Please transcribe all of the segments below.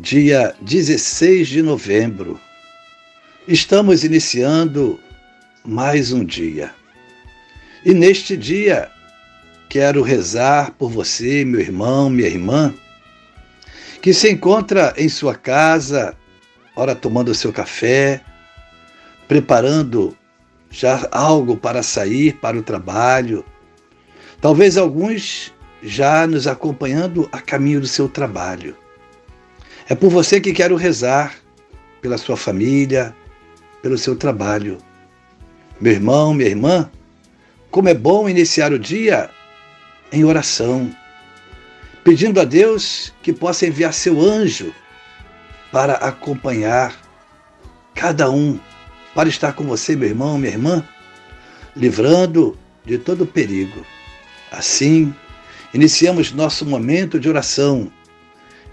dia 16 de novembro. Estamos iniciando mais um dia. E neste dia, quero rezar por você, meu irmão, minha irmã, que se encontra em sua casa, ora tomando seu café, preparando já algo para sair para o trabalho. Talvez alguns já nos acompanhando a caminho do seu trabalho. É por você que quero rezar, pela sua família, pelo seu trabalho. Meu irmão, minha irmã, como é bom iniciar o dia em oração, pedindo a Deus que possa enviar seu anjo para acompanhar cada um, para estar com você, meu irmão, minha irmã, livrando de todo perigo. Assim, iniciamos nosso momento de oração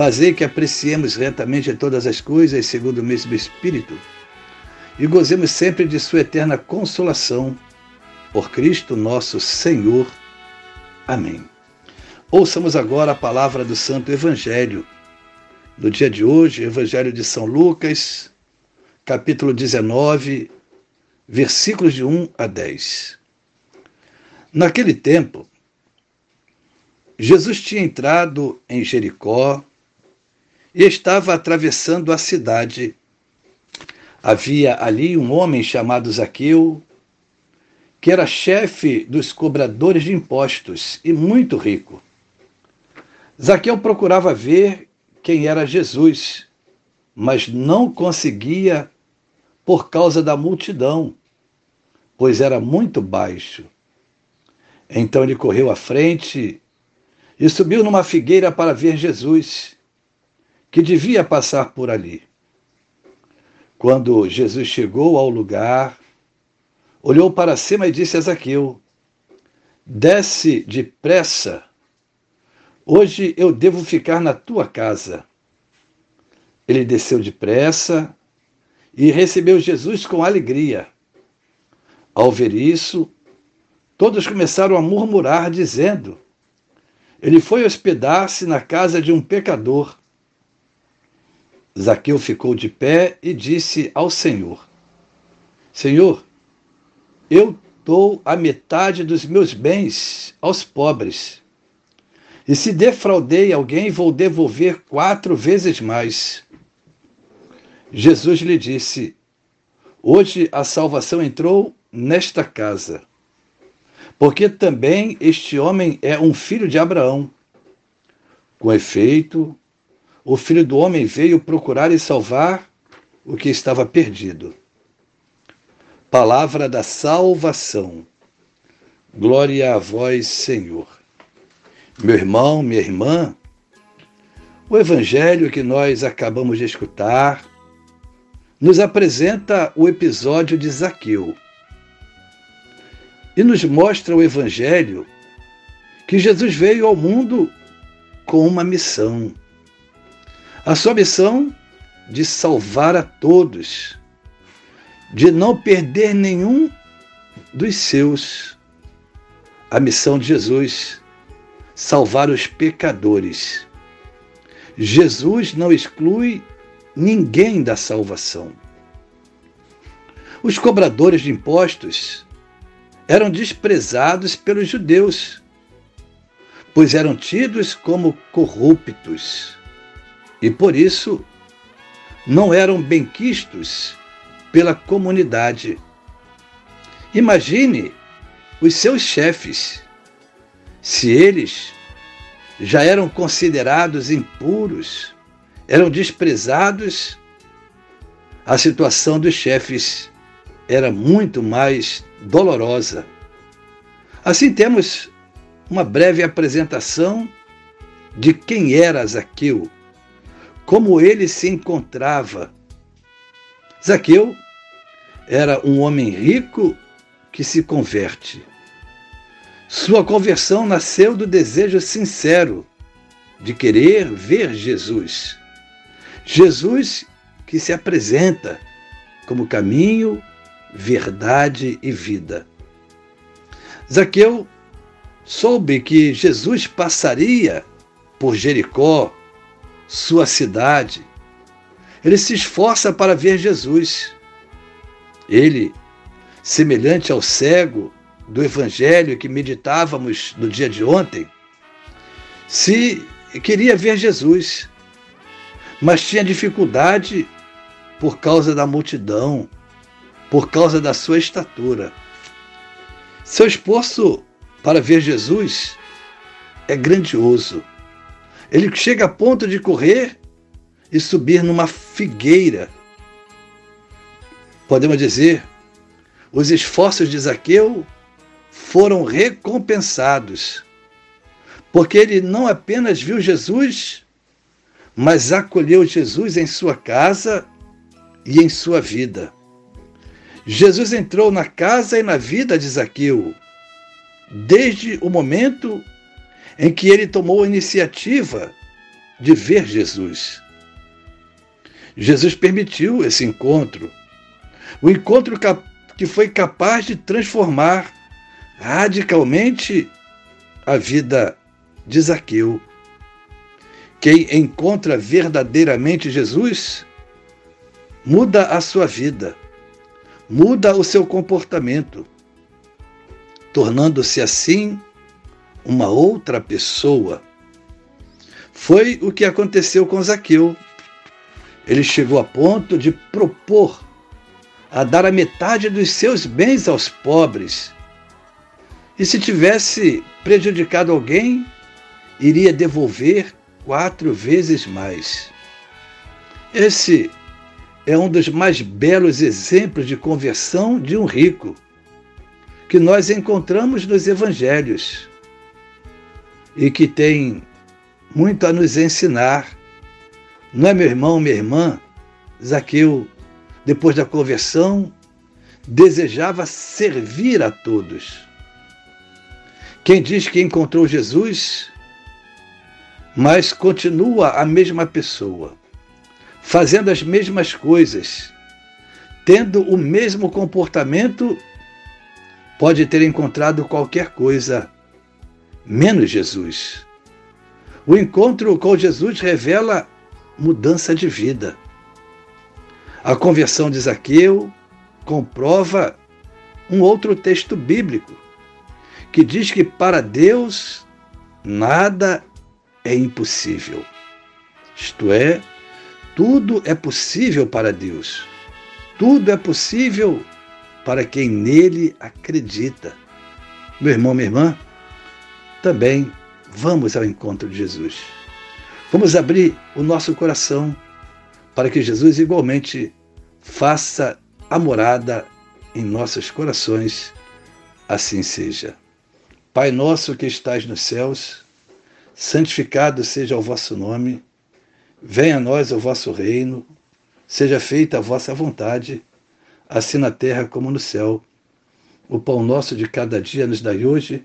Fazer que apreciemos retamente todas as coisas segundo o mesmo Espírito e gozemos sempre de Sua eterna consolação. Por Cristo nosso Senhor. Amém. Ouçamos agora a palavra do Santo Evangelho. No dia de hoje, Evangelho de São Lucas, capítulo 19, versículos de 1 a 10. Naquele tempo, Jesus tinha entrado em Jericó e estava atravessando a cidade. Havia ali um homem chamado Zaqueu, que era chefe dos cobradores de impostos e muito rico. Zaqueu procurava ver quem era Jesus, mas não conseguia por causa da multidão, pois era muito baixo. Então ele correu à frente e subiu numa figueira para ver Jesus que devia passar por ali. Quando Jesus chegou ao lugar, olhou para cima e disse a Zaqueu: Desce depressa, hoje eu devo ficar na tua casa. Ele desceu depressa e recebeu Jesus com alegria. Ao ver isso, todos começaram a murmurar, dizendo: Ele foi hospedar-se na casa de um pecador. Zaqueu ficou de pé e disse ao Senhor: Senhor, eu dou a metade dos meus bens aos pobres. E se defraudei alguém, vou devolver quatro vezes mais. Jesus lhe disse: Hoje a salvação entrou nesta casa, porque também este homem é um filho de Abraão. Com efeito, o Filho do Homem veio procurar e salvar o que estava perdido. Palavra da salvação. Glória a vós, Senhor. Meu irmão, minha irmã, o evangelho que nós acabamos de escutar nos apresenta o episódio de Zaqueu e nos mostra o evangelho que Jesus veio ao mundo com uma missão a sua missão de salvar a todos. de não perder nenhum dos seus. A missão de Jesus, salvar os pecadores. Jesus não exclui ninguém da salvação. Os cobradores de impostos eram desprezados pelos judeus, pois eram tidos como corruptos e por isso não eram benquistos pela comunidade. Imagine os seus chefes, se eles já eram considerados impuros, eram desprezados, a situação dos chefes era muito mais dolorosa. Assim temos uma breve apresentação de quem era Zaqueu, como ele se encontrava. Zaqueu era um homem rico que se converte. Sua conversão nasceu do desejo sincero de querer ver Jesus. Jesus que se apresenta como caminho, verdade e vida. Zaqueu soube que Jesus passaria por Jericó, sua cidade. Ele se esforça para ver Jesus. Ele, semelhante ao cego do evangelho que meditávamos no dia de ontem, se queria ver Jesus, mas tinha dificuldade por causa da multidão, por causa da sua estatura. Seu esforço para ver Jesus é grandioso. Ele chega a ponto de correr e subir numa figueira. Podemos dizer, os esforços de Zaqueu foram recompensados, porque ele não apenas viu Jesus, mas acolheu Jesus em sua casa e em sua vida. Jesus entrou na casa e na vida de Zaqueu, desde o momento em que ele tomou a iniciativa de ver Jesus. Jesus permitiu esse encontro, o encontro que foi capaz de transformar radicalmente a vida de Zaqueu. Quem encontra verdadeiramente Jesus muda a sua vida, muda o seu comportamento, tornando-se assim uma outra pessoa. Foi o que aconteceu com Zaqueu. Ele chegou a ponto de propor a dar a metade dos seus bens aos pobres. E se tivesse prejudicado alguém, iria devolver quatro vezes mais. Esse é um dos mais belos exemplos de conversão de um rico que nós encontramos nos evangelhos e que tem muito a nos ensinar. Não é meu irmão, minha irmã? Zaqueu, depois da conversão, desejava servir a todos. Quem diz que encontrou Jesus, mas continua a mesma pessoa, fazendo as mesmas coisas, tendo o mesmo comportamento, pode ter encontrado qualquer coisa menos Jesus. O encontro com Jesus revela mudança de vida. A conversão de Zaqueu comprova um outro texto bíblico que diz que para Deus nada é impossível. Isto é, tudo é possível para Deus. Tudo é possível para quem nele acredita. Meu irmão, minha irmã, também vamos ao encontro de Jesus. Vamos abrir o nosso coração para que Jesus igualmente faça a morada em nossos corações. Assim seja. Pai nosso que estais nos céus, santificado seja o vosso nome. Venha a nós o vosso reino. Seja feita a vossa vontade, assim na terra como no céu. O pão nosso de cada dia nos dai hoje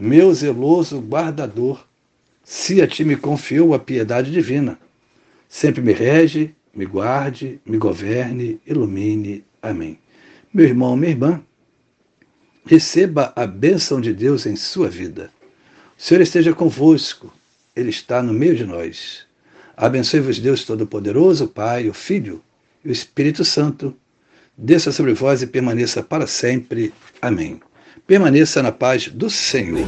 meu zeloso guardador, se a ti me confiou a piedade divina, sempre me rege, me guarde, me governe, ilumine. Amém. Meu irmão, minha irmã, receba a bênção de Deus em sua vida. O Senhor esteja convosco, Ele está no meio de nós. Abençoe-vos, Deus Todo-Poderoso, Pai, o Filho e o Espírito Santo. Desça sobre vós e permaneça para sempre. Amém. Permaneça na paz do Senhor.